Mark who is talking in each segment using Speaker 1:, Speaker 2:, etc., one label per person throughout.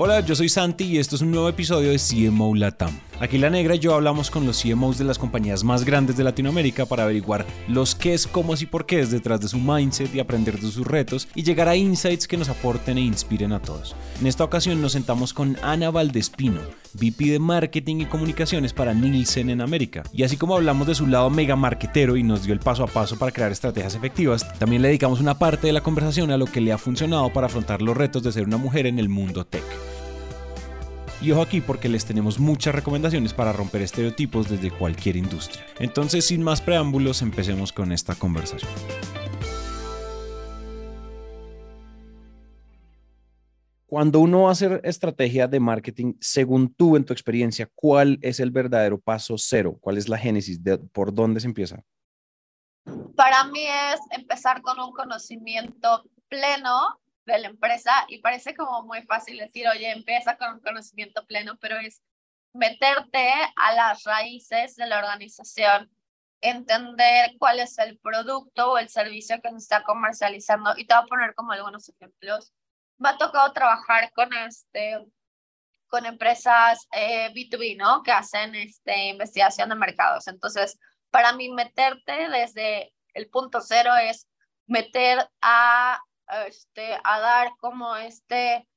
Speaker 1: Hola, yo soy Santi y esto es un nuevo episodio de CMO Latam. Aquí La Negra y yo hablamos con los CMOs de las compañías más grandes de Latinoamérica para averiguar los qué es, cómo y por qué es detrás de su mindset y aprender de sus retos y llegar a insights que nos aporten e inspiren a todos. En esta ocasión nos sentamos con Ana Valdespino, VP de Marketing y Comunicaciones para Nielsen en América. Y así como hablamos de su lado mega marketero y nos dio el paso a paso para crear estrategias efectivas, también le dedicamos una parte de la conversación a lo que le ha funcionado para afrontar los retos de ser una mujer en el mundo tech. Y ojo aquí porque les tenemos muchas recomendaciones para romper estereotipos desde cualquier industria. Entonces, sin más preámbulos, empecemos con esta conversación. Cuando uno va a hacer estrategia de marketing, según tú en tu experiencia, ¿cuál es el verdadero paso cero? ¿Cuál es la génesis? De, ¿Por dónde se empieza?
Speaker 2: Para mí es empezar con un conocimiento pleno de la empresa y parece como muy fácil decir, oye, empieza con un conocimiento pleno, pero es meterte a las raíces de la organización, entender cuál es el producto o el servicio que se está comercializando y te voy a poner como algunos ejemplos. Me ha tocado trabajar con este con empresas eh, B2B, ¿no? Que hacen este, investigación de mercados. Entonces, para mí meterte desde el punto cero es meter a este, a dar como este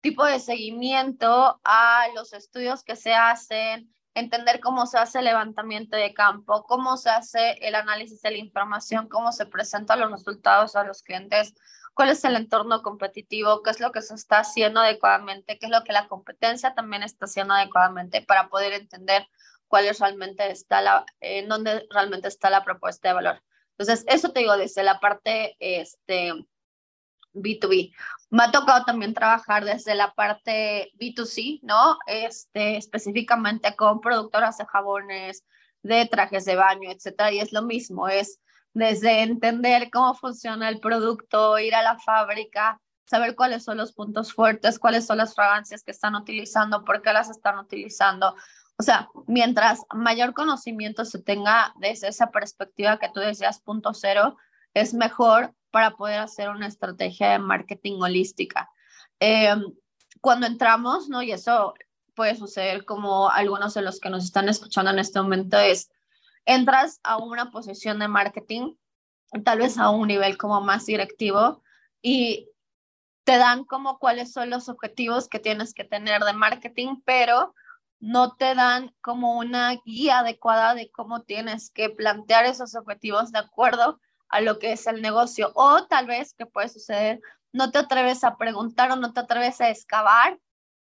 Speaker 2: tipo de seguimiento a los estudios que se hacen, entender cómo se hace el levantamiento de campo, cómo se hace el análisis de la información, cómo se presentan los resultados a los clientes, cuál es el entorno competitivo, qué es lo que se está haciendo adecuadamente, qué es lo que la competencia también está haciendo adecuadamente para poder entender cuál es realmente está la, en dónde realmente está la propuesta de valor. Entonces, eso te digo desde la parte este, B2B. Me ha tocado también trabajar desde la parte B2C, ¿no? Este, específicamente con productoras de jabones, de trajes de baño, etcétera. Y es lo mismo, es desde entender cómo funciona el producto, ir a la fábrica, saber cuáles son los puntos fuertes, cuáles son las fragancias que están utilizando, por qué las están utilizando. O sea, mientras mayor conocimiento se tenga desde esa perspectiva que tú decías, punto cero, es mejor para poder hacer una estrategia de marketing holística. Em, cuando entramos, ¿no? Y eso puede suceder como algunos de los que nos están escuchando en este momento es, entras a una posición de marketing, tal vez a un nivel como más directivo y te dan como cuáles son los objetivos que tienes que tener de marketing, pero no te dan como una guía adecuada de cómo tienes que plantear esos objetivos de acuerdo a lo que es el negocio. O tal vez, que puede suceder, no te atreves a preguntar o no te atreves a excavar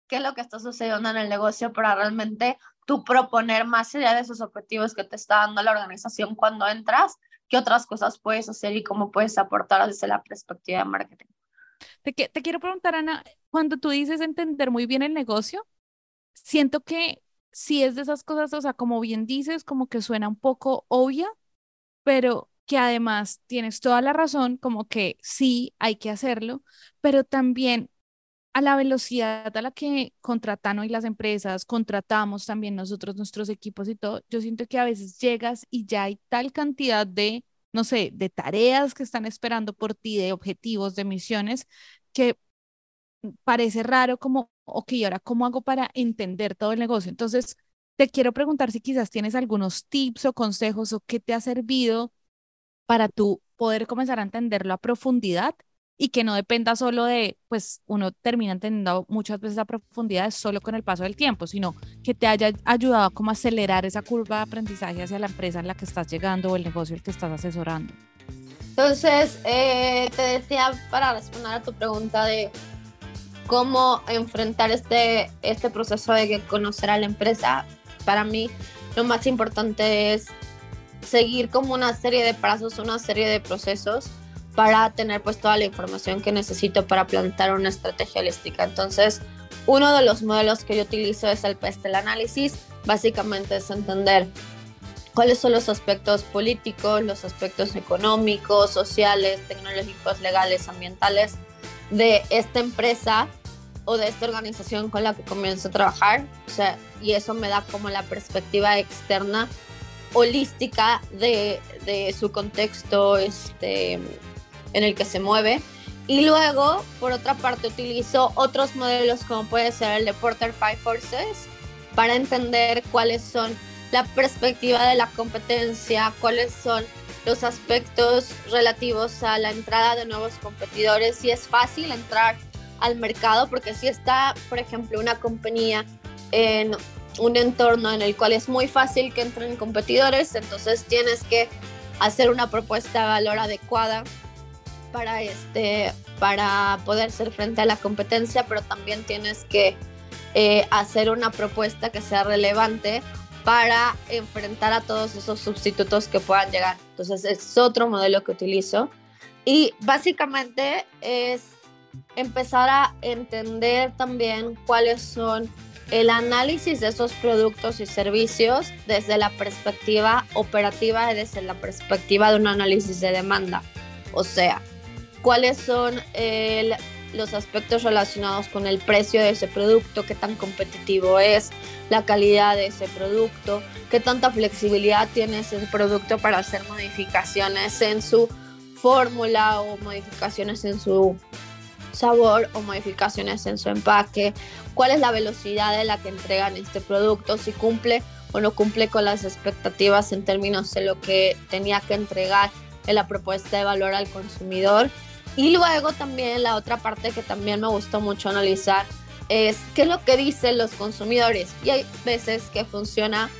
Speaker 2: qué es lo que está sucediendo en el negocio para realmente tú proponer más allá de esos objetivos que te está dando la organización cuando entras, qué otras cosas puedes hacer y cómo puedes aportar desde la perspectiva de marketing.
Speaker 3: Te, te quiero preguntar, Ana, cuando tú dices entender muy bien el negocio, siento que si es de esas cosas, o sea, como bien dices, como que suena un poco obvia, pero que además tienes toda la razón, como que sí, hay que hacerlo, pero también a la velocidad a la que contratan hoy las empresas, contratamos también nosotros nuestros equipos y todo, yo siento que a veces llegas y ya hay tal cantidad de, no sé, de tareas que están esperando por ti, de objetivos, de misiones, que parece raro como, ok, ahora, ¿cómo hago para entender todo el negocio? Entonces, te quiero preguntar si quizás tienes algunos tips o consejos o qué te ha servido para tú poder comenzar a entenderlo a profundidad y que no dependa solo de, pues uno termina entendiendo muchas veces a profundidad solo con el paso del tiempo, sino que te haya ayudado a como acelerar esa curva de aprendizaje hacia la empresa en la que estás llegando o el negocio el que estás asesorando.
Speaker 2: Entonces, eh, te decía para responder a tu pregunta de cómo enfrentar este, este proceso de conocer a la empresa, para mí lo más importante es seguir como una serie de pasos, una serie de procesos para tener pues toda la información que necesito para plantar una estrategia holística. Entonces, uno de los modelos que yo utilizo es el PESTEL análisis. Básicamente es entender cuáles son los aspectos políticos, los aspectos económicos, sociales, tecnológicos, legales, ambientales de esta empresa o de esta organización con la que comienzo a trabajar. O sea, y eso me da como la perspectiva externa holística de, su contexto este, en el que se mueve. Y luego, por otra parte, utilizo otros modelos como puede ser el de Porter Five Forces para entender cuáles son la perspectiva de la competencia, cuáles son los aspectos relativos a la entrada de nuevos competidores, si es fácil entrar al mercado, porque si está, por ejemplo, una compañía en un entorno en el cual es muy fácil que entren competidores, entonces tienes que hacer una propuesta de valor adecuada para, este, para poder ser frente a la competencia, pero también tienes que eh, hacer una propuesta que sea relevante para enfrentar a todos esos sustitutos que puedan llegar. Entonces es otro modelo que utilizo y básicamente es empezar a entender también cuáles son el análisis de esos productos y servicios desde la perspectiva operativa y desde la perspectiva de un análisis de demanda. O sea, cuáles son los aspectos relacionados con el precio de ese producto, qué tan competitivo es, la calidad de ese producto, qué tanta flexibilidad tiene ese producto para hacer modificaciones en su fórmula o modificaciones en su sabor o modificaciones en su empaque, cuál es la velocidad de la que entregan este producto, si cumple o no cumple con las expectativas en términos de lo que tenía que entregar en la propuesta de valor al consumidor y luego también la otra parte que también me gustó mucho analizar es qué es lo que dicen los consumidores. Y hay veces que funciona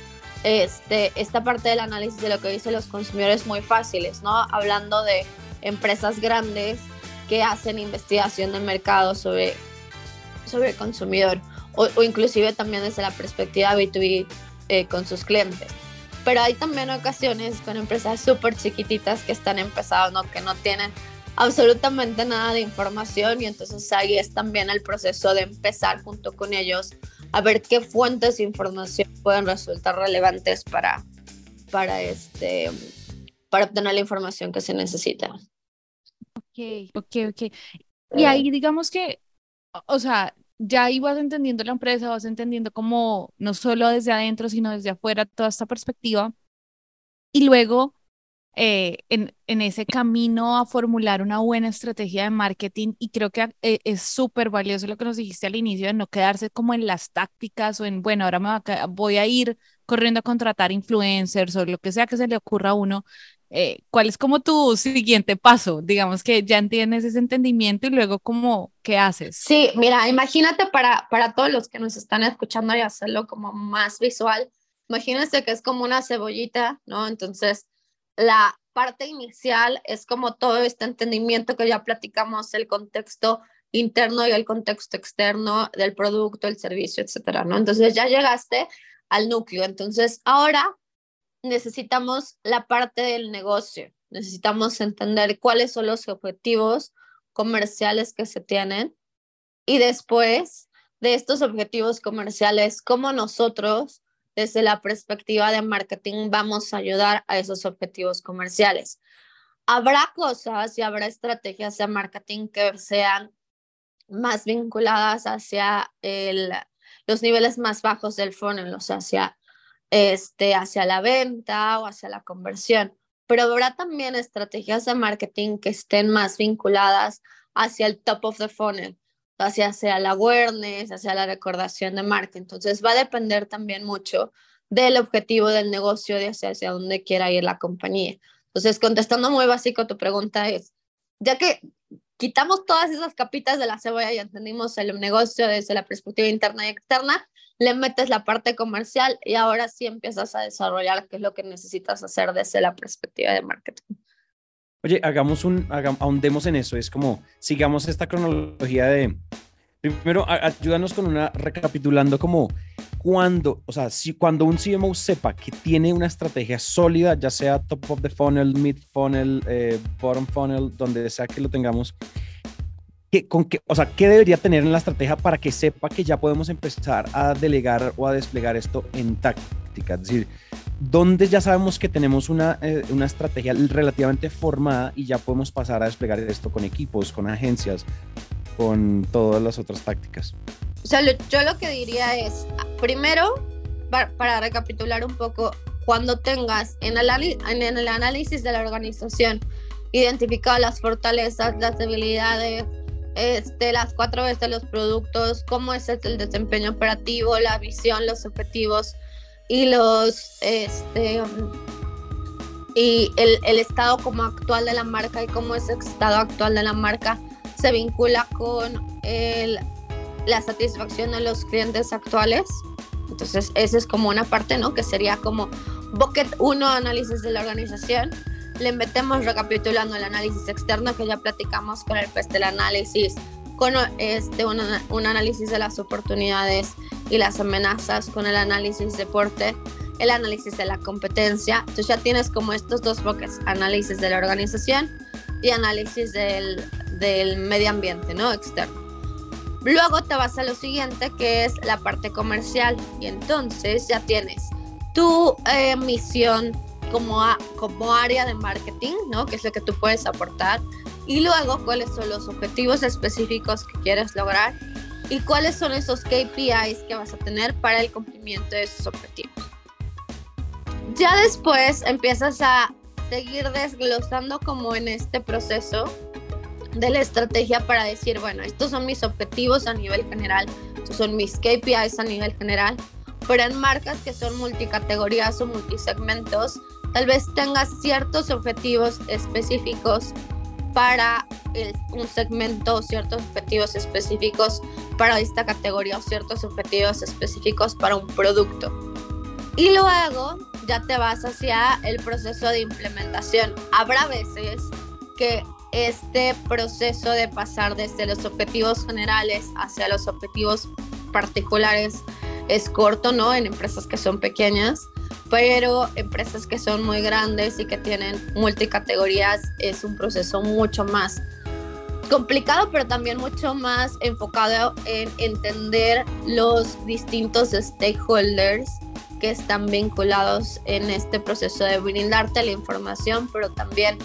Speaker 2: este, esta parte del análisis de lo que dicen los consumidores muy fáciles, ¿no? Hablando de empresas grandes que hacen investigación de mercado sobre, sobre el consumidor o, inclusive también desde la perspectiva B2B eh, con sus clientes. Pero hay también ocasiones con empresas súper chiquititas que están empezando, que no tienen absolutamente nada de información y entonces ahí es también el proceso de empezar junto con ellos a ver qué fuentes de información pueden resultar relevantes para, para, este, para obtener la información que se necesita.
Speaker 3: Ok, ok. Y ahí digamos que, o sea, ya ibas entendiendo la empresa, vas entendiendo como no solo desde adentro, sino desde afuera toda esta perspectiva. Y luego eh, en, en, ese camino a formular una buena estrategia de marketing y creo que eh, es súper valioso lo que nos dijiste al inicio de no quedarse como en las tácticas o en, bueno, ahora me voy a ir corriendo a contratar influencers o lo que sea que se le ocurra a uno. Eh, ¿Cuál es como tu siguiente paso? Digamos que ya entiendes ese entendimiento y luego como, ¿qué haces?
Speaker 2: Sí, mira, imagínate para, para todos los que nos están escuchando y hacerlo como más visual, imagínense que es como una cebollita, ¿no? Entonces, la parte inicial es como todo este entendimiento que ya platicamos, el contexto interno y el contexto externo del producto, el servicio, etcétera, ¿no? Entonces ya llegaste al núcleo. Entonces ahora necesitamos la parte del negocio. Necesitamos entender cuáles son los objetivos comerciales que se tienen y después de estos objetivos comerciales, cómo nosotros desde la perspectiva de marketing vamos a ayudar a esos objetivos comerciales. Habrá cosas y habrá estrategias de marketing que sean más vinculadas hacia el, los niveles más bajos del funnel, o sea, hacia, este, hacia la venta o hacia la conversión. Pero habrá también estrategias de marketing que estén más vinculadas hacia el top of the funnel, hacia, hacia la awareness, hacia la recordación de marca. Entonces va a depender también mucho del objetivo del negocio, de hacia, hacia dónde quiera ir la compañía. Entonces, contestando muy básico, tu pregunta es, ya que quitamos todas esas capitas de la cebolla y entendimos el negocio desde la perspectiva interna y externa, le metes la parte comercial y ahora sí empiezas a desarrollar qué es lo que necesitas hacer desde la perspectiva de marketing.
Speaker 1: Oye, hagamos un, ahondemos en eso. Es como, sigamos esta cronología de, primero, ayúdanos con una, recapitulando como cuando, o sea, si cuando un CMO sepa que tiene una estrategia sólida, ya sea top of the funnel, mid funnel, eh, bottom funnel, donde sea que lo tengamos, ¿qué, con qué, o sea, ¿qué debería tener en la estrategia para que sepa que ya podemos empezar a delegar o a desplegar esto en táctica? Es decir, donde ya sabemos que tenemos una, eh, una, estrategia relativamente formada y ya podemos pasar a desplegar esto con equipos, con agencias, con todas las otras tácticas.
Speaker 2: O sea, yo lo que diría es, primero, para, recapitular un poco, cuando tengas en el, análisis de la organización identificado las fortalezas, las debilidades, este, las cuatro veces los productos, cómo es el desempeño operativo, la visión, los objetivos y los este, y el, el, estado como actual de la marca y cómo ese estado actual de la marca se vincula con el, la satisfacción de los clientes actuales. Entonces, esa es como una parte, ¿no? Que sería como bucket 1, análisis de la organización le metemos recapitulando el análisis externo que ya platicamos con el PES análisis, con este, un, análisis de las oportunidades y las amenazas, con el análisis deporte, el análisis de la competencia. Entonces ya tienes como estos dos bloques, análisis de la organización y análisis del, del medio ambiente, ¿no? Externo. Luego te vas a lo siguiente, que es la parte comercial. Y entonces ya tienes tu eh, misión, como, como área de marketing, ¿no? Que es lo que tú puedes aportar. Y luego, cuáles son los objetivos específicos que quieres lograr y cuáles son esos KPIs que vas a tener para el cumplimiento de esos objetivos. Ya después empiezas a seguir desglosando como en este proceso de la estrategia para decir, bueno, estos son mis objetivos a nivel general, estos son mis KPIs a nivel general, pero en marcas que son multicategorías o multisegmentos, tal vez tengas ciertos objetivos específicos para un segmento, ciertos objetivos específicos para esta categoría o ciertos objetivos específicos para un producto. Y luego ya te vas hacia el proceso de implementación. Habrá veces que este proceso de pasar desde los objetivos generales hacia los objetivos particulares es corto, ¿no? En empresas que son pequeñas pero empresas que son muy grandes y que tienen multicategorías es un proceso mucho más complicado, pero también mucho más enfocado en entender los distintos stakeholders que están vinculados en este proceso de brindarte la información, pero también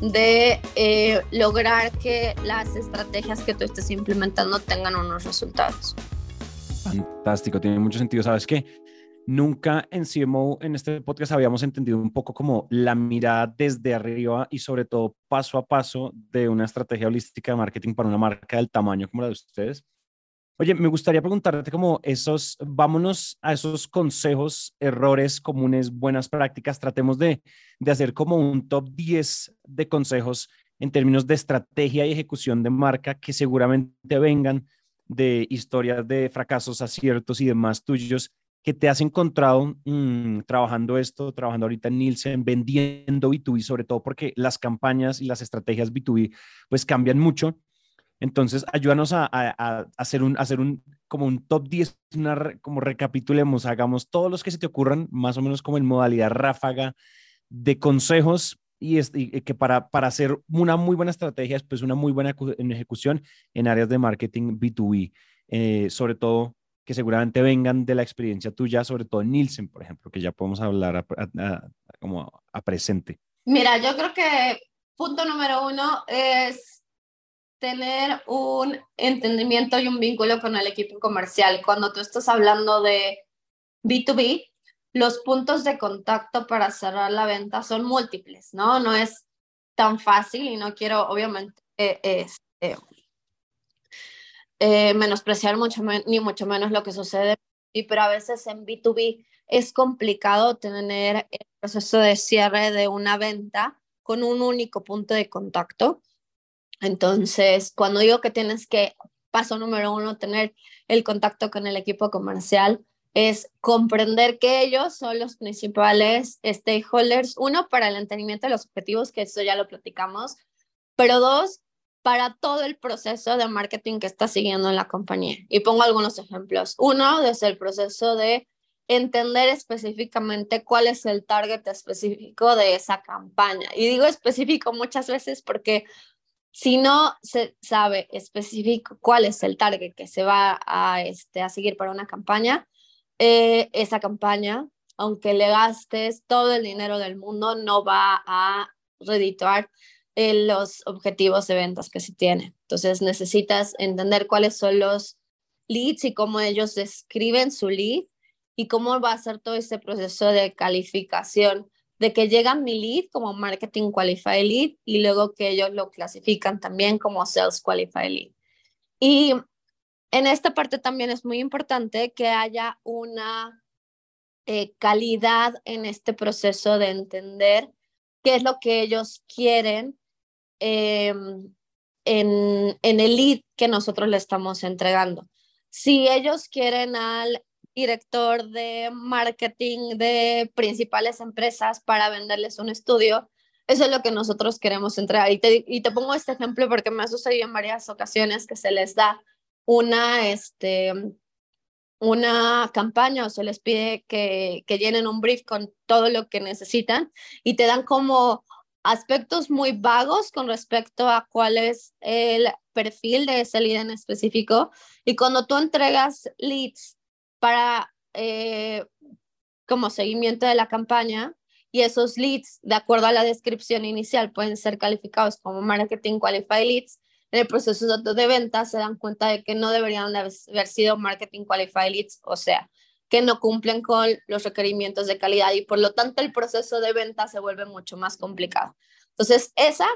Speaker 2: de eh, lograr que las estrategias que tú estés implementando tengan unos resultados.
Speaker 1: Fantástico, tiene mucho sentido. ¿Sabes qué? Nunca en CMO, en este podcast, habíamos entendido un poco como la mirada desde arriba y sobre todo paso a paso de una estrategia holística de marketing para una marca del tamaño como la de ustedes. Oye, me gustaría preguntarte como esos, vámonos a esos consejos, errores comunes, buenas prácticas, tratemos de, de hacer como un top 10 de consejos en términos de estrategia y ejecución de marca que seguramente vengan de historias de fracasos, aciertos y demás tuyos que te has encontrado mm, trabajando esto, trabajando ahorita en Nielsen, vendiendo B2B, sobre todo porque las campañas y las estrategias B2B pues cambian mucho. Entonces, ayúdanos a, hacer un, hacer un, como un top 10, una, como recapitulemos, hagamos todos los que se te ocurran, más o menos como en modalidad ráfaga de consejos y, que para, para hacer una muy buena estrategia, después una muy buena ejecución en áreas de marketing B2B, eh, sobre todo que seguramente vengan de la experiencia tuya, sobre todo en Nielsen, por ejemplo, que ya podemos hablar como a presente.
Speaker 2: Mira, yo creo que punto número uno es tener un entendimiento y un vínculo con el equipo comercial. Cuando tú estás hablando de B2B, los puntos de contacto para cerrar la venta son múltiples, ¿no? No es tan fácil y no quiero, obviamente, eh, este, eh, menospreciar mucho ni mucho menos lo que sucede, pero a veces en B2B es complicado tener el proceso de cierre de una venta con un único punto de contacto. Entonces, cuando digo que tienes que, paso número uno, tener el contacto con el equipo comercial, es comprender que ellos son los principales stakeholders, uno, para el entendimiento de los objetivos, que eso ya lo platicamos, pero dos, para todo el proceso de marketing que está siguiendo en la compañía. Y pongo algunos ejemplos. Uno, desde el proceso de entender específicamente cuál es el target específico de esa campaña. Y digo específico muchas veces porque si no se sabe específico cuál es el target que se va a, este, a seguir para una campaña, eh, esa campaña, aunque le gastes todo el dinero del mundo, no va a redituar los objetivos de ventas que se tiene. Entonces necesitas entender cuáles son los leads y cómo ellos describen su lead y cómo va a ser todo este proceso de calificación de que llega mi lead como Marketing Qualified Lead y luego que ellos lo clasifican también como Sales Qualified Lead. Y en esta parte también es muy importante que haya una eh, calidad en este proceso de entender qué es lo que ellos quieren em, en, en el lead que nosotros le estamos entregando. Si ellos quieren al director de marketing de principales empresas para venderles un estudio, eso es lo que nosotros queremos entregar. Y te, y te pongo este ejemplo porque me ha sucedido en varias ocasiones que se les da una, este, una campaña o se les pide que, que llenen un brief con todo lo que necesitan y te dan como aspectos muy vagos con respecto a cuál es el perfil de ese lead en específico. Y cuando tú entregas leads para eh, como seguimiento de la campaña y esos leads, de acuerdo a la descripción inicial, pueden ser calificados como Marketing Qualified Leads, en el proceso de venta se dan cuenta de que no deberían haber sido Marketing Qualified Leads, o sea, que no cumplen con los requerimientos de calidad y por lo tanto el proceso de venta se vuelve mucho más complicado. Entonces, esa,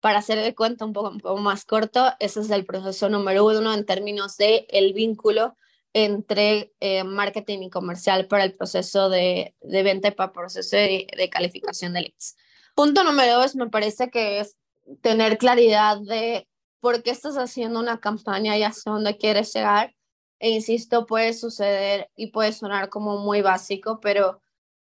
Speaker 2: para hacer el cuento un poco, un poco más corto, ese es el proceso número uno en términos de el vínculo entre eh, marketing y comercial para el proceso de, de venta y para el proceso de, de, calificación de leads. Punto número dos, me parece que es tener claridad de por qué estás haciendo una campaña y hacia dónde quieres llegar. E insisto, puede suceder y puede sonar como muy básico, pero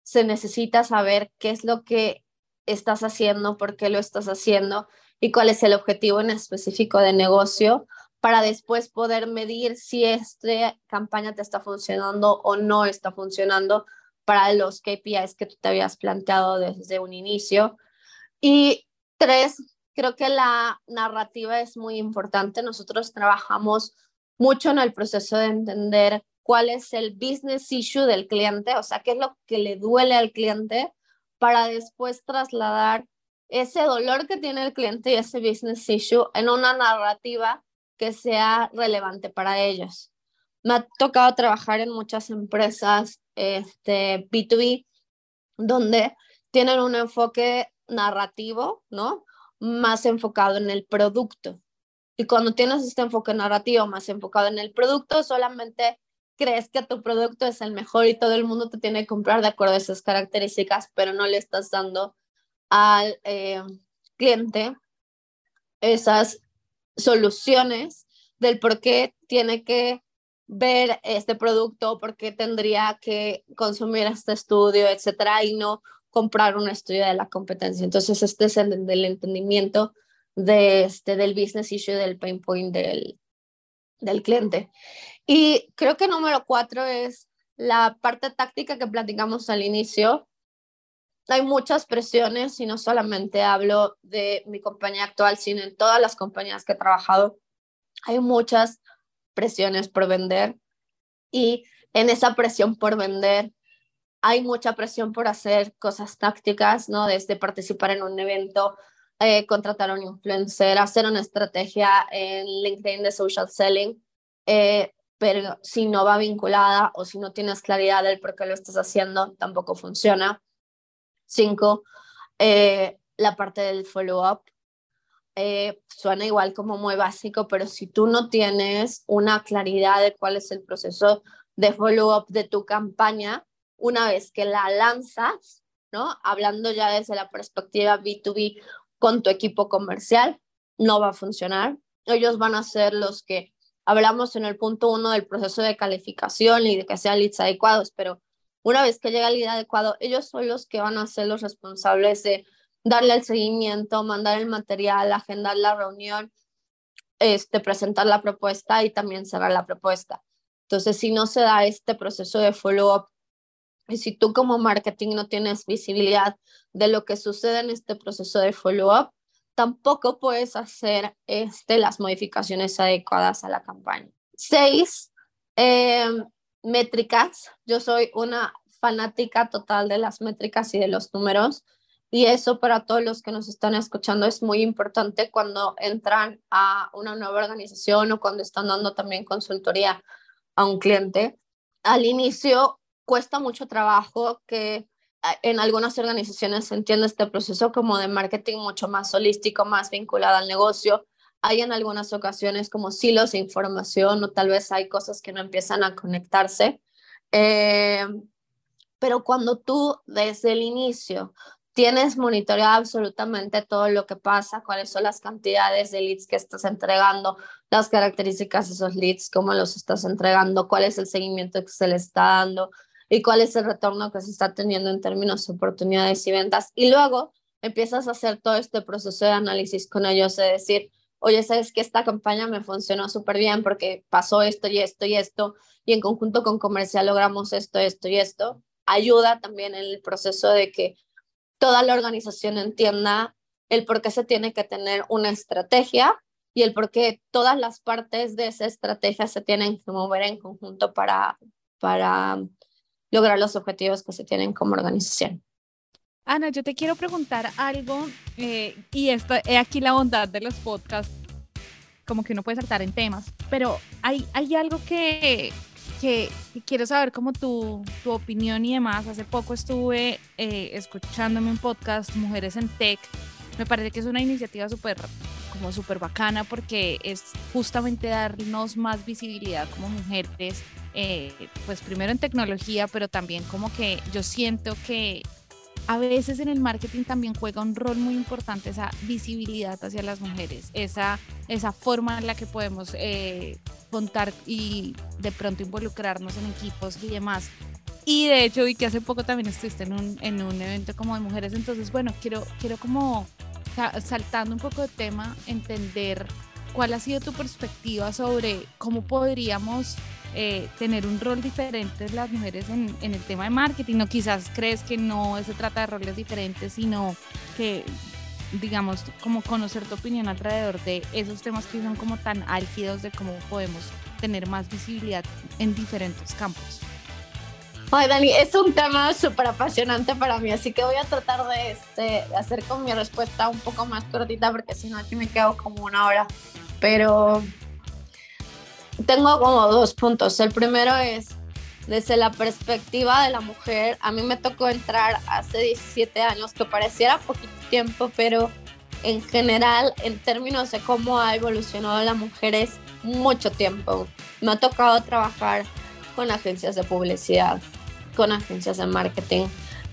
Speaker 2: se necesita saber qué es lo que estás haciendo, por qué lo estás haciendo y cuál es el objetivo en específico de negocio para después poder medir si esta campaña te está funcionando o no está funcionando para los KPIs que tú te habías planteado desde un inicio. Y tres, creo que la narrativa es muy importante. Nosotros trabajamos mucho en el proceso de entender cuál es el business issue del cliente, o sea, qué es lo que le duele al cliente para después trasladar ese dolor que tiene el cliente y ese business issue en una narrativa que sea relevante para ellos. Me ha tocado trabajar en muchas empresas este, B2B donde tienen un enfoque narrativo, ¿no? más enfocado en el producto. Y cuando tienes este enfoque narrativo más enfocado en el producto, solamente crees que tu producto es el mejor y todo el mundo te tiene que comprar de acuerdo a esas características, pero no le estás dando al eh, cliente esas soluciones del por qué tiene que ver este producto, por qué tendría que consumir este estudio, etcétera, y no comprar un estudio de la competencia. Entonces, este es el entendimiento de este, del business issue, del pain point del, del cliente. Y creo que número cuatro es la parte táctica que platicamos al inicio. Hay muchas presiones y no solamente hablo de mi compañía actual, sino en todas las compañías que he trabajado. Hay muchas presiones por vender y en esa presión por vender hay mucha presión por hacer cosas tácticas, ¿no? Desde participar en un evento, eh, contratar a un influencer, hacer una estrategia en LinkedIn de social selling, eh, pero si no va vinculada o si no tienes claridad del por qué lo estás haciendo, tampoco funciona. Cinco, eh, la parte del follow-up. suena igual como muy básico, pero si tú no tienes una claridad de cuál es el proceso de follow-up de tu campaña, una vez que la lanzas, ¿no? Hablando ya desde la perspectiva B2B con tu equipo comercial, no va a funcionar. Ellos van a ser los que hablamos en el punto uno del proceso de calificación y de que sean leads adecuados, pero una vez que llega el lead adecuado, ellos son los que van a ser los responsables de darle el seguimiento, mandar el material, agendar la reunión, este, presentar la propuesta y también cerrar la propuesta. Entonces, si no se da este proceso de follow-up y si tú como marketing no tienes visibilidad de lo que sucede en este proceso de follow-up, tampoco puedes hacer este, las modificaciones adecuadas a la campaña. Seis, em, métricas. Yo soy una fanática total de las métricas y de los números. Y eso para todos los que nos están escuchando es muy importante cuando entran a una nueva organización o cuando están dando también consultoría a un cliente. Al inicio cuesta mucho trabajo que en algunas organizaciones se entiende este proceso como de marketing mucho más holístico, más vinculado al negocio. Hay en algunas ocasiones como silos de información o tal vez hay cosas que no empiezan a conectarse. Eh, pero cuando tú desde el inicio tienes monitoreado absolutamente todo lo que pasa, cuáles son las cantidades de leads que estás entregando, las características de esos leads, cómo los estás entregando, cuál es el seguimiento que se le está dando y cuál es el retorno que se está teniendo en términos de oportunidades y ventas. Y luego empiezas a hacer todo este proceso de análisis con ellos, de decir, oye, sabes que esta campaña me funcionó súper bien porque pasó esto y esto y esto, y en conjunto con comercial logramos esto, esto y esto. Ayuda también en el proceso de que toda la organización entienda el por qué se tiene que tener una estrategia y el por qué todas las partes de esa estrategia se tienen que mover en conjunto para, para lograr los objetivos que se tienen como organización.
Speaker 3: Ana, yo te quiero preguntar algo, eh, y esto, he aquí la bondad de los podcasts, como que uno puede saltar en temas, pero hay, hay algo que, que, quiero saber como tu, tu opinión y demás. Hace poco estuve eh, escuchándome un podcast, Mujeres en Tech. Me parece que es una iniciativa súper como súper bacana porque es justamente darnos más visibilidad como mujeres, eh, pues primero en tecnología, pero también como que yo siento que a veces en el marketing también juega un rol muy importante esa visibilidad hacia las mujeres, esa, esa forma en la que podemos eh, contar y de pronto involucrarnos en equipos y demás. Y de hecho vi que hace poco también estuviste en un, en un evento como de mujeres, entonces bueno, quiero, quiero como saltando un poco de tema, entender cuál ha sido tu perspectiva sobre cómo podríamos eh, tener un rol diferente las mujeres en, en, el tema de marketing, o quizás crees que no se trata de roles diferentes, sino que, digamos, como conocer tu opinión alrededor de esos temas que son como tan álgidos de cómo podemos tener más visibilidad en diferentes campos.
Speaker 2: Ay, Dani, es un tema súper apasionante para mí, así que voy a tratar de, este, hacer con mi respuesta un poco más cortita, porque si no aquí me quedo como una hora. Pero tengo como dos puntos. El primero es, desde la perspectiva de la mujer, a mí me tocó entrar hace 17 años, que pareciera poquito tiempo, pero en general, en términos de cómo ha evolucionado la mujer, es mucho tiempo. Me ha tocado trabajar con agencias de publicidad, con agencias de marketing.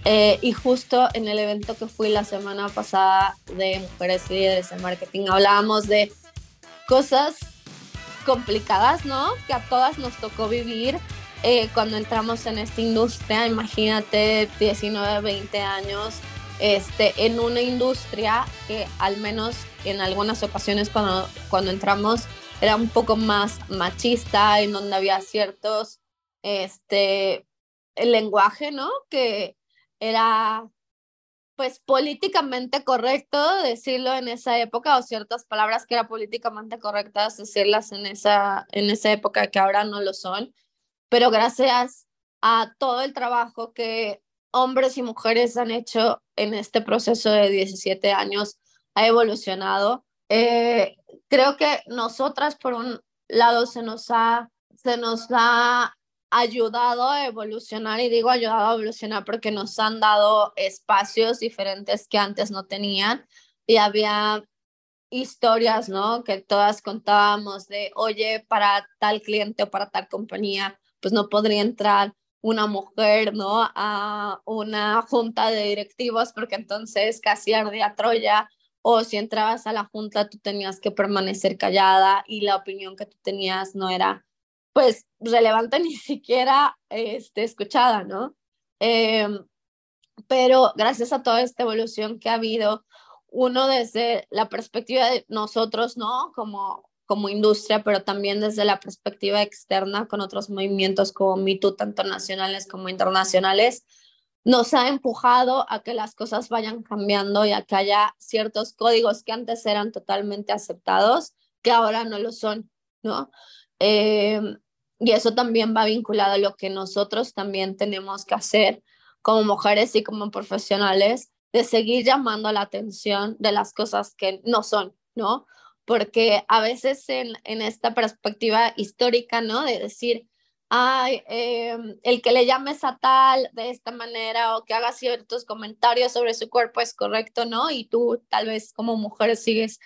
Speaker 2: Eh, y justo en el evento que fui la semana pasada de Mujeres Líderes en Marketing, hablábamos de cosas complicadas, ¿no? Que a todas nos tocó vivir eh, cuando entramos en esta industria, imagínate 19, 20 años, este, en una industria que al menos en algunas ocasiones cuando, cuando entramos era un poco más machista, en donde había ciertos, este, el lenguaje, ¿no? Que era pues políticamente correcto decirlo en esa época o ciertas palabras que era políticamente correctas decirlas en esa, en esa época que ahora no lo son. Pero gracias a todo el trabajo que hombres y mujeres han hecho en este proceso de 17 años, ha evolucionado. Eh, creo que nosotras, por un lado, se nos ha, se nos ha ayudado a evolucionar y digo ayudado a evolucionar porque nos han dado espacios diferentes que antes no tenían y había historias, ¿no? Que todas contábamos de, oye, para tal cliente o para tal compañía, pues no podría entrar una mujer, ¿no? A una junta de directivos porque entonces casi ardía Troya o si entrabas a la junta tú tenías que permanecer callada y la opinión que tú tenías no era pues relevante ni siquiera este, escuchada, ¿no? Em, pero gracias a toda esta evolución que ha habido, uno desde la perspectiva de nosotros, ¿no? Como, como industria, pero también desde la perspectiva externa con otros movimientos como MeToo, tanto nacionales como internacionales, nos ha empujado a que las cosas vayan cambiando y a que haya ciertos códigos que antes eran totalmente aceptados, que ahora no lo son, ¿no? Eh, y eso también va vinculado a lo que nosotros también tenemos que hacer como mujeres y como profesionales, de seguir llamando la atención de las cosas que no son, ¿no? Porque a veces en, en esta perspectiva histórica, ¿no? De decir, ay, em, el que le llames a tal de esta manera o que haga ciertos comentarios sobre su cuerpo es correcto, ¿no? Y tú tal vez como mujer sigues,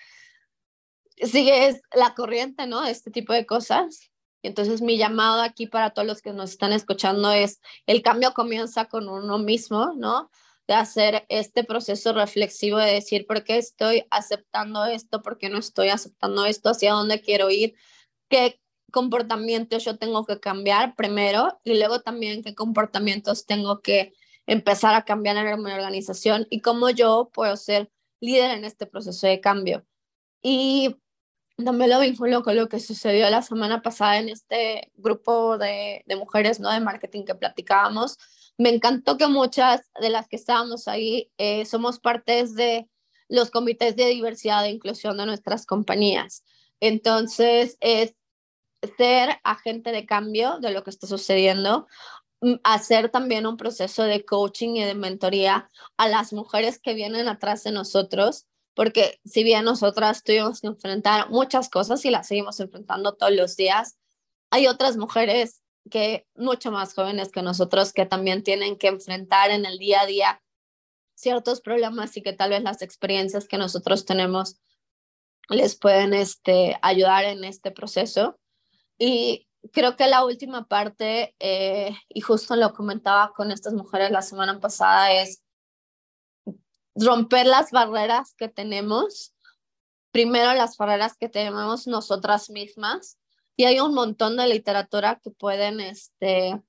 Speaker 2: sigues la corriente, ¿no? Este tipo de cosas. Entonces mi llamado aquí para todos los que nos están escuchando es, el cambio comienza con uno mismo, ¿no? De hacer este proceso reflexivo de decir, ¿por qué estoy aceptando esto? ¿Por qué no estoy aceptando esto? ¿Hacia dónde quiero ir? ¿Qué comportamientos yo tengo que cambiar primero? Y luego también qué comportamientos tengo que empezar a cambiar en mi organización y cómo yo puedo ser líder en este proceso de cambio. Y también lo vinculo con lo que sucedió la semana pasada en este grupo de, de, mujeres ¿no? de marketing que platicábamos. Me encantó que muchas de las que estábamos ahí eh, somos partes de los comités de diversidad e inclusión de nuestras compañías. Entonces, es ser agente de cambio de lo que está sucediendo, mm, hacer también un proceso de coaching y de mentoría a las mujeres que vienen atrás de nosotros porque si bien nosotras tuvimos que enfrentar muchas cosas y las seguimos enfrentando todos los días, hay otras mujeres que mucho más jóvenes que nosotros que también tienen que enfrentar en el día a día ciertos problemas y que tal vez las experiencias que nosotros tenemos les pueden este, ayudar en este proceso. Y creo que la última parte, eh, y justo lo comentaba con estas mujeres la semana pasada, es romper las barreras que tenemos, primero las barreras que tenemos nosotras mismas, y hay un montón de literatura que pueden este,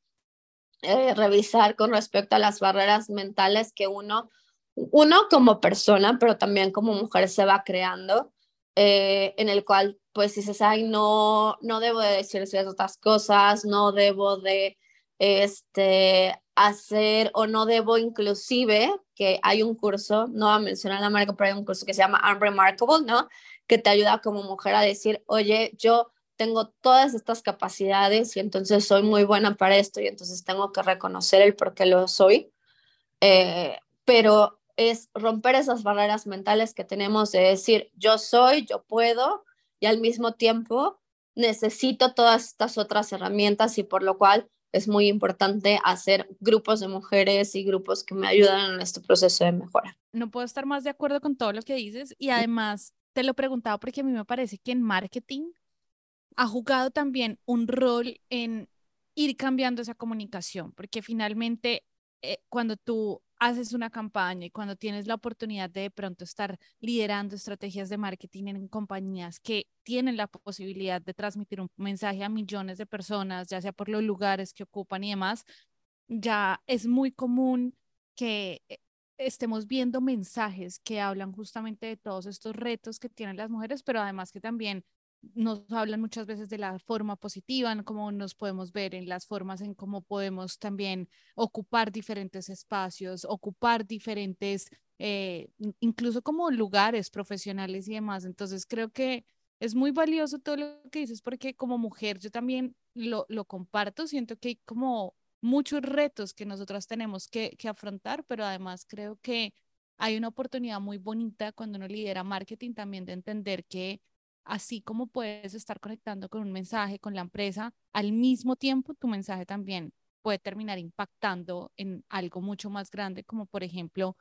Speaker 2: eh, revisar con respecto a las barreras mentales que uno, uno como persona, pero también como mujer se va creando, eh, en el cual pues dices, ay, no, no debo de decir ciertas cosas, no debo de este, hacer o no debo inclusive, que hay un curso, no voy a mencionar la marca, pero hay un curso que se llama Unremarkable, ¿no? Que te ayuda como mujer a decir, oye, yo tengo todas estas capacidades y entonces soy muy buena para esto y entonces tengo que reconocer el por qué lo soy. Eh, pero es romper esas barreras mentales que tenemos de decir, yo soy, yo puedo y al mismo tiempo necesito todas estas otras herramientas y por lo cual es muy importante hacer grupos de mujeres y grupos que me ayudan en este proceso de mejora.
Speaker 3: No puedo estar más de acuerdo con todo lo que dices y además te lo he preguntado porque a mí me parece que en marketing ha jugado también un rol en ir cambiando esa comunicación, porque finalmente eh, cuando tú haces una campaña y cuando tienes la oportunidad de de pronto estar liderando estrategias de marketing en compañías que tienen la posibilidad de transmitir un mensaje a millones de personas, ya sea por los lugares que ocupan y demás, ya es muy común que eh, estemos viendo mensajes que hablan justamente de todos estos retos que tienen las mujeres, pero además que también nos hablan muchas veces de la forma positiva, en cómo nos podemos ver en las formas en cómo podemos también ocupar diferentes espacios, ocupar diferentes, eh, incluso como lugares profesionales y demás. Entonces creo que es muy valioso todo lo que dices porque como mujer yo también lo, lo comparto, siento que hay como muchos retos que nosotras tenemos que, que afrontar, pero además creo que hay una oportunidad muy bonita cuando uno lidera marketing también de entender que así como puedes estar conectando con un mensaje con la empresa, al mismo tiempo tu mensaje también puede terminar impactando en algo mucho más grande, como por ejemplo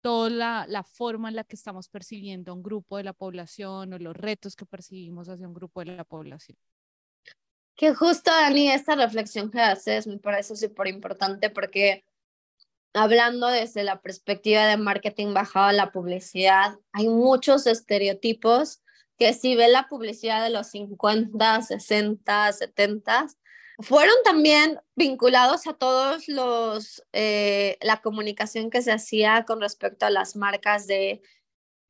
Speaker 3: toda la, forma en la que estamos percibiendo a un grupo de la población o los retos que percibimos hacia un grupo de la población.
Speaker 2: Que justo, Dani, esta reflexión que haces me parece súper importante porque hablando desde la perspectiva de marketing bajado a la publicidad, hay muchos estereotipos que si ve la publicidad de los 50, 60, 70, fueron también vinculados a todos los, eh, la comunicación que se hacía con respecto a las marcas de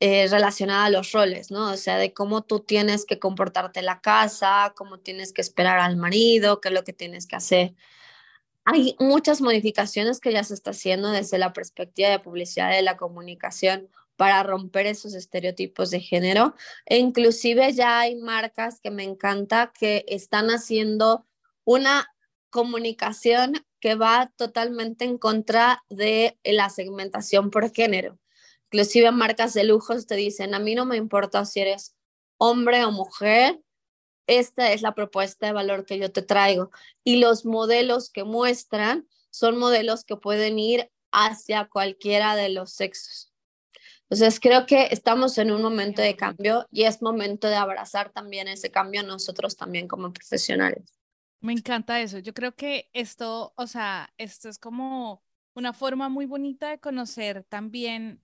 Speaker 2: eh, relacionada a los roles, ¿no? O sea, de cómo tú tienes que comportarte en la casa, cómo tienes que esperar al marido, qué es lo que tienes que hacer. Hay muchas modificaciones que ya se está haciendo desde la perspectiva de publicidad de la comunicación para romper esos estereotipos de género. E inclusive ya hay marcas que me encanta que están haciendo una comunicación que va totalmente en contra de la segmentación por género. Inclusive marcas de lujos te dicen, a mí no me importa si eres hombre o mujer, esta es la propuesta de valor que yo te traigo. Y los modelos que muestran son modelos que pueden ir hacia cualquiera de los sexos. Entonces, creo que estamos en un momento de cambio y es momento de abrazar también ese cambio nosotros también como profesionales.
Speaker 3: Me encanta eso. Yo creo que esto, o sea, esto es como una forma muy bonita de conocer también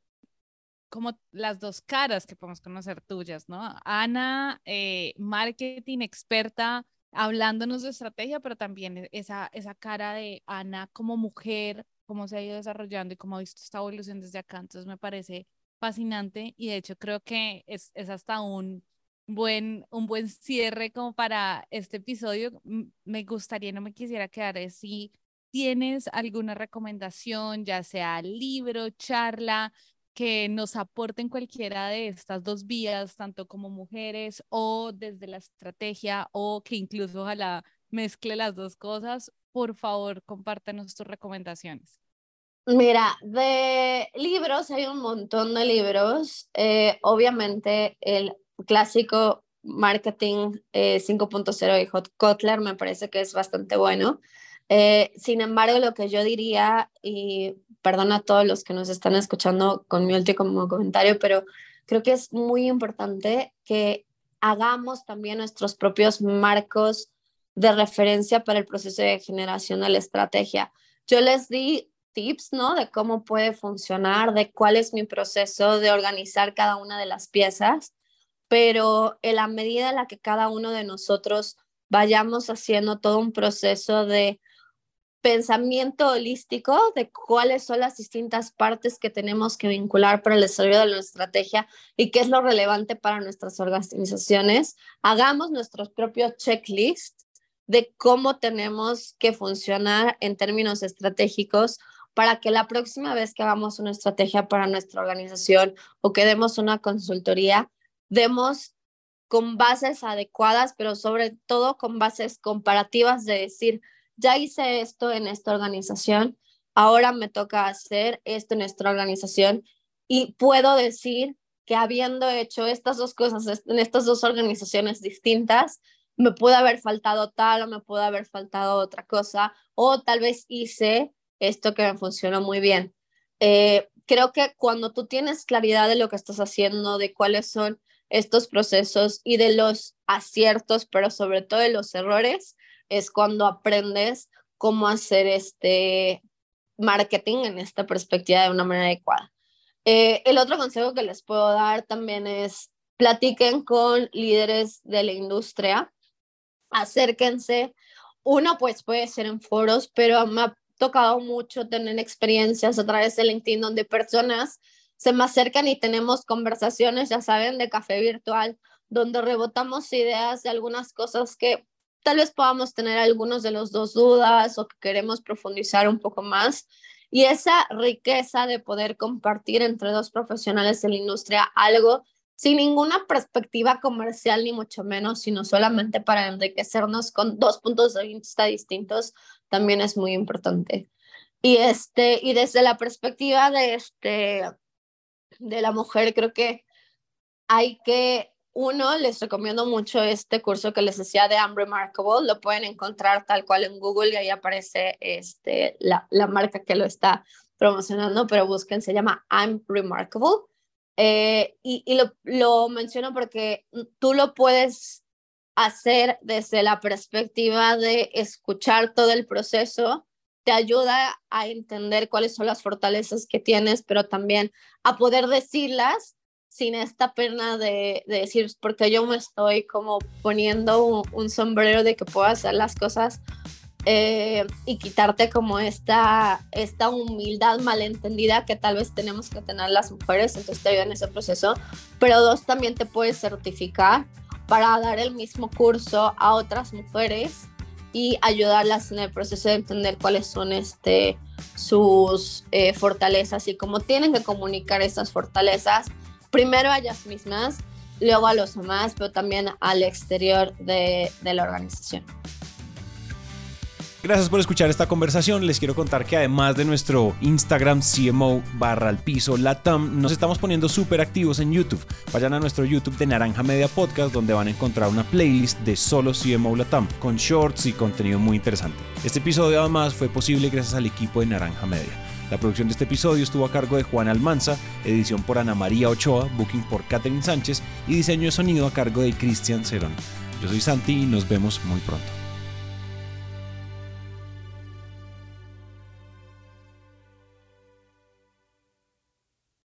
Speaker 3: como las dos caras que podemos conocer tuyas, ¿no? Ana, eh, marketing experta, hablándonos de estrategia, pero también esa, esa cara de Ana como mujer, cómo se ha ido desarrollando y cómo ha visto esta evolución desde acá. Entonces me parece fascinante y de hecho creo que es, es hasta un buen, un buen cierre como para este episodio. Me gustaría, no me quisiera quedar si tienes alguna recomendación, ya sea libro, charla, que nos aporten cualquiera de estas dos vías, tanto como mujeres o desde la estrategia o que incluso ojalá mezcle las dos cosas, por favor, compártanos tus recomendaciones.
Speaker 2: Mira, de libros hay un montón de libros. Eh, obviamente el clásico Marketing 5.0 eh, de Hot Kotler me parece que es bastante bueno. Eh, sin embargo, lo que yo diría, y perdona a todos los que nos están escuchando con mi último comentario, pero creo que es muy importante que hagamos también nuestros propios marcos de referencia para el proceso de generación de la estrategia. Yo les di tips, ¿no? De cómo puede funcionar, de cuál es mi proceso de organizar cada una de las piezas, pero en la medida en la que cada uno de nosotros vayamos haciendo todo un proceso de pensamiento holístico de cuáles son las distintas partes que tenemos que vincular para el desarrollo de la estrategia y qué es lo relevante para nuestras organizaciones. Hagamos nuestros propios checklists de cómo tenemos que funcionar en términos estratégicos para que la próxima vez que hagamos una estrategia para nuestra organización o que demos una consultoría, demos con bases adecuadas, pero sobre todo con bases comparativas de decir, ya hice esto en esta organización, ahora me toca hacer esto en nuestra organización y puedo decir que habiendo hecho estas dos cosas en estas dos organizaciones distintas, me puede haber faltado tal o me puede haber faltado otra cosa, o tal vez hice esto que me funcionó muy bien. Eh, creo que cuando tú tienes claridad de lo que estás haciendo, de cuáles son estos procesos y de los aciertos, pero sobre todo de los errores, es cuando aprendes cómo hacer este marketing en esta perspectiva de una manera adecuada. Eh, el otro consejo que les puedo dar también es platiquen con líderes de la industria, acérquense. Uno pues puede ser en foros, pero me ha tocado mucho tener experiencias a través de LinkedIn donde personas se me acercan y tenemos conversaciones, ya saben, de café virtual, donde rebotamos ideas de algunas cosas que tal vez podamos tener algunos de los dos dudas o que queremos profundizar un poco más. Y esa riqueza de poder compartir entre dos profesionales de la industria algo sin ninguna perspectiva comercial ni mucho menos, sino solamente para enriquecernos con dos puntos de vista distintos, también es muy importante. Y, este, y desde la perspectiva de, este, de la mujer, creo que hay que uno, les recomiendo mucho este curso que les decía de I'm Remarkable. Lo pueden encontrar tal cual en Google y ahí aparece este, la, la marca que lo está promocionando, pero busquen, se llama I'm Remarkable. Eh, y, y lo, lo menciono porque tú lo puedes hacer desde la perspectiva de escuchar todo el proceso, te ayuda a entender cuáles son las fortalezas que tienes, pero también a poder decirlas sin esta pena de, decir, porque yo me estoy como poniendo un, sombrero de que puedo hacer las cosas eh, y quitarte como esta, esta humildad malentendida que tal vez tenemos que tener las mujeres, entonces te ayuda en ese proceso, pero dos, también te puedes certificar para dar el mismo curso a otras mujeres y ayudarlas en el proceso de entender cuáles son este, sus eh, fortalezas y cómo tienen que comunicar esas fortalezas primero a ellas mismas, luego a los demás, pero también al exterior de, de la organización.
Speaker 1: Gracias por escuchar esta conversación. Les quiero contar que además de nuestro Instagram CMO barra al piso Latam, nos estamos poniendo súper activos en YouTube. Vayan a nuestro YouTube de Naranja Media Podcast donde van a encontrar una playlist de solo CMO Latam con shorts y contenido muy interesante. Este episodio además fue posible gracias al equipo de Naranja Media. La producción de este episodio estuvo a cargo de Juan Almanza, edición por Ana María Ochoa, booking por Catherine Sánchez y diseño de sonido a cargo de Cristian Cerón. Yo soy Santi y nos vemos muy pronto.